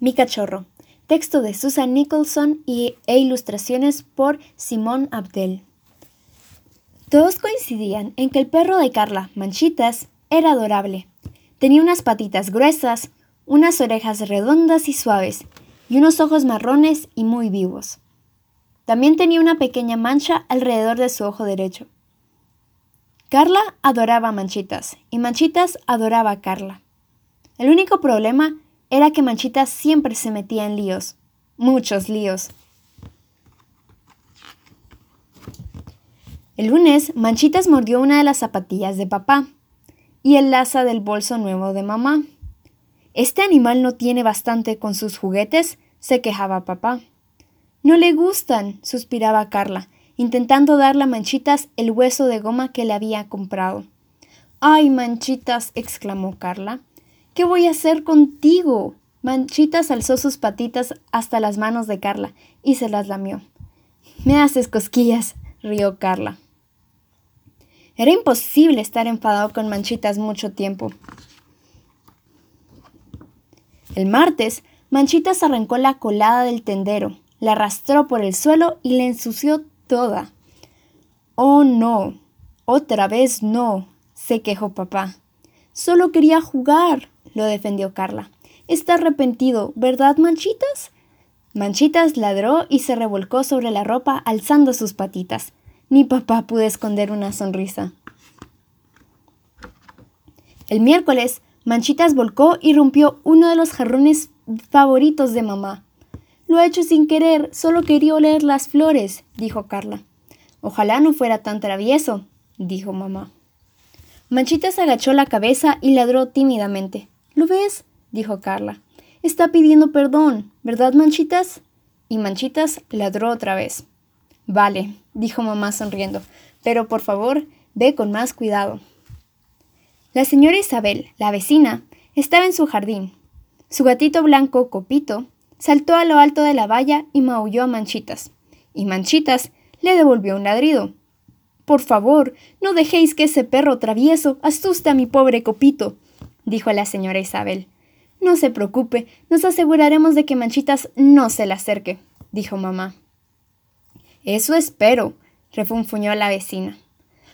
Mi cachorro. Texto de Susan Nicholson y, e ilustraciones por Simón Abdel. Todos coincidían en que el perro de Carla, Manchitas, era adorable. Tenía unas patitas gruesas, unas orejas redondas y suaves, y unos ojos marrones y muy vivos. También tenía una pequeña mancha alrededor de su ojo derecho. Carla adoraba a Manchitas, y Manchitas adoraba a Carla. El único problema era que Manchitas siempre se metía en líos, muchos líos. El lunes, Manchitas mordió una de las zapatillas de papá y el laza del bolso nuevo de mamá. Este animal no tiene bastante con sus juguetes, se quejaba papá. No le gustan, suspiraba Carla, intentando darle a Manchitas el hueso de goma que le había comprado. ¡Ay, Manchitas! exclamó Carla. ¿Qué voy a hacer contigo? Manchitas alzó sus patitas hasta las manos de Carla y se las lamió. Me haces cosquillas, rió Carla. Era imposible estar enfadado con Manchitas mucho tiempo. El martes, Manchitas arrancó la colada del tendero, la arrastró por el suelo y la ensució toda. Oh, no. Otra vez no, se quejó papá. Solo quería jugar lo defendió Carla. Está arrepentido, ¿verdad, Manchitas? Manchitas ladró y se revolcó sobre la ropa alzando sus patitas. Ni papá pudo esconder una sonrisa. El miércoles, Manchitas volcó y rompió uno de los jarrones favoritos de mamá. Lo ha hecho sin querer, solo quería oler las flores, dijo Carla. Ojalá no fuera tan travieso, dijo mamá. Manchitas agachó la cabeza y ladró tímidamente. ¿Lo ves? dijo Carla. Está pidiendo perdón, ¿verdad, Manchitas? Y Manchitas ladró otra vez. Vale, dijo mamá sonriendo, pero por favor, ve con más cuidado. La señora Isabel, la vecina, estaba en su jardín. Su gatito blanco, Copito, saltó a lo alto de la valla y maulló a Manchitas. Y Manchitas le devolvió un ladrido. Por favor, no dejéis que ese perro travieso asuste a mi pobre Copito, dijo la señora Isabel. No se preocupe, nos aseguraremos de que Manchitas no se le acerque, dijo mamá. Eso espero, refunfuñó la vecina.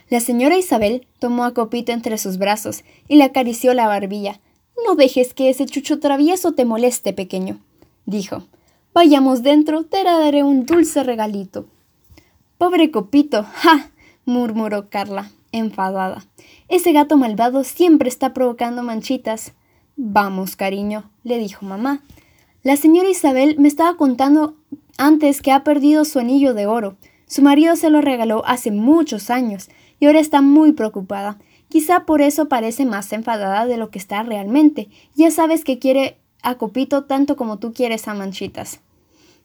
La señora Isabel tomó a Copito entre sus brazos y le acarició la barbilla. No dejes que ese chucho travieso te moleste, pequeño, dijo. Vayamos dentro, te daré un dulce regalito. Pobre Copito, ja, murmuró Carla, enfadada. Ese gato malvado siempre está provocando manchitas. Vamos, cariño, le dijo mamá. La señora Isabel me estaba contando antes que ha perdido su anillo de oro. Su marido se lo regaló hace muchos años y ahora está muy preocupada. Quizá por eso parece más enfadada de lo que está realmente. Ya sabes que quiere a Copito tanto como tú quieres a Manchitas.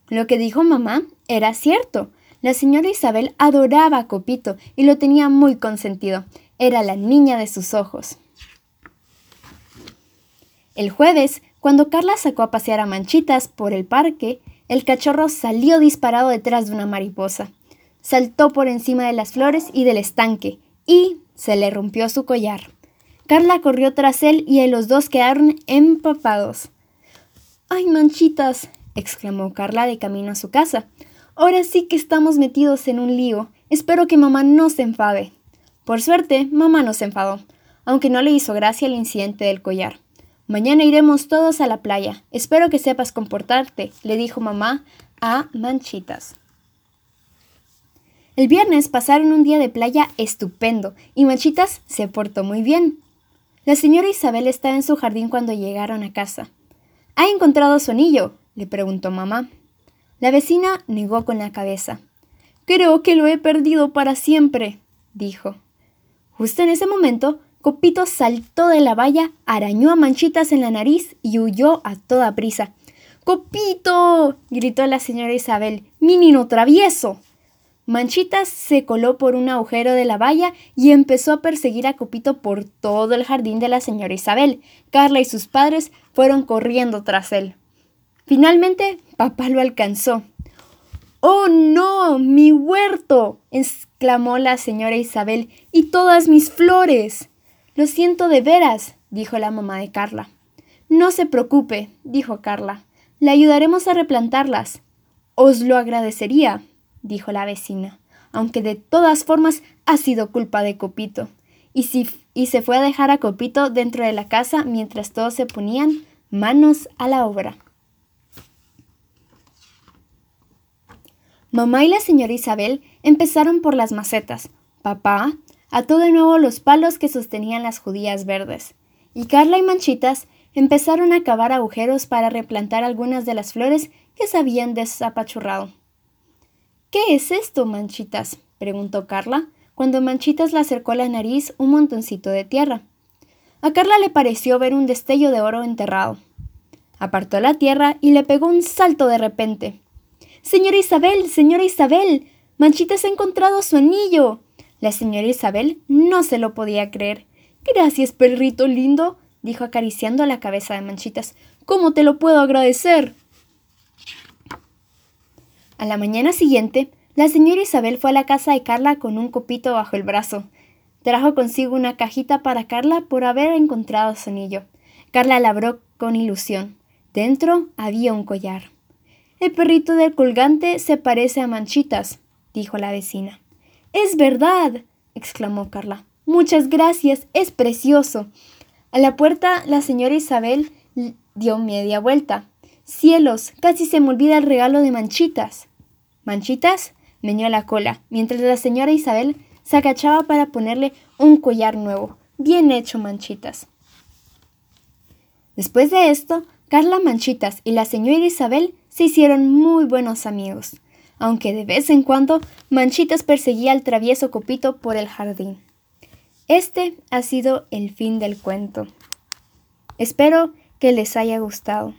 Lo que dijo mamá era cierto. La señora Isabel adoraba a Copito y lo tenía muy consentido. Era la niña de sus ojos. El jueves, cuando Carla sacó a pasear a Manchitas por el parque, el cachorro salió disparado detrás de una mariposa. Saltó por encima de las flores y del estanque, y se le rompió su collar. Carla corrió tras él y los dos quedaron empapados. ¡Ay, Manchitas! exclamó Carla de camino a su casa. Ahora sí que estamos metidos en un lío. Espero que mamá no se enfade. Por suerte, mamá no se enfadó, aunque no le hizo gracia el incidente del collar. Mañana iremos todos a la playa. Espero que sepas comportarte, le dijo mamá a Manchitas. El viernes pasaron un día de playa estupendo y Manchitas se portó muy bien. La señora Isabel estaba en su jardín cuando llegaron a casa. ¿Ha encontrado su anillo? le preguntó mamá. La vecina negó con la cabeza. Creo que lo he perdido para siempre, dijo. Justo en ese momento, Copito saltó de la valla, arañó a Manchitas en la nariz y huyó a toda prisa. ¡Copito! gritó la señora Isabel. ¡Mi nino travieso! Manchitas se coló por un agujero de la valla y empezó a perseguir a Copito por todo el jardín de la señora Isabel. Carla y sus padres fueron corriendo tras él. Finalmente, papá lo alcanzó. ¡Oh, no! ¡Mi huerto! exclamó la señora Isabel. ¡Y todas mis flores! Lo siento de veras, dijo la mamá de Carla. No se preocupe, dijo Carla. Le ayudaremos a replantarlas. Os lo agradecería, dijo la vecina, aunque de todas formas ha sido culpa de Copito. Y, si, y se fue a dejar a Copito dentro de la casa mientras todos se ponían manos a la obra. Mamá y la señora Isabel empezaron por las macetas. Papá ató de nuevo los palos que sostenían las judías verdes. Y Carla y Manchitas empezaron a cavar agujeros para replantar algunas de las flores que se habían desapachurrado. ¿Qué es esto, Manchitas? preguntó Carla, cuando Manchitas le acercó a la nariz un montoncito de tierra. A Carla le pareció ver un destello de oro enterrado. Apartó la tierra y le pegó un salto de repente. Señora Isabel, señora Isabel, Manchitas ha encontrado su anillo. La señora Isabel no se lo podía creer. Gracias, perrito lindo, dijo acariciando la cabeza de Manchitas. ¿Cómo te lo puedo agradecer? A la mañana siguiente, la señora Isabel fue a la casa de Carla con un copito bajo el brazo. Trajo consigo una cajita para Carla por haber encontrado su anillo. Carla la abrió con ilusión. Dentro había un collar. El perrito del colgante se parece a Manchitas, dijo la vecina. Es verdad, exclamó Carla. Muchas gracias, es precioso. A la puerta la señora Isabel dio media vuelta. Cielos, casi se me olvida el regalo de Manchitas. ¿Manchitas? meñó la cola, mientras la señora Isabel se agachaba para ponerle un collar nuevo. Bien hecho, Manchitas. Después de esto, Carla Manchitas y la señora Isabel se hicieron muy buenos amigos, aunque de vez en cuando Manchitas perseguía al travieso copito por el jardín. Este ha sido el fin del cuento. Espero que les haya gustado.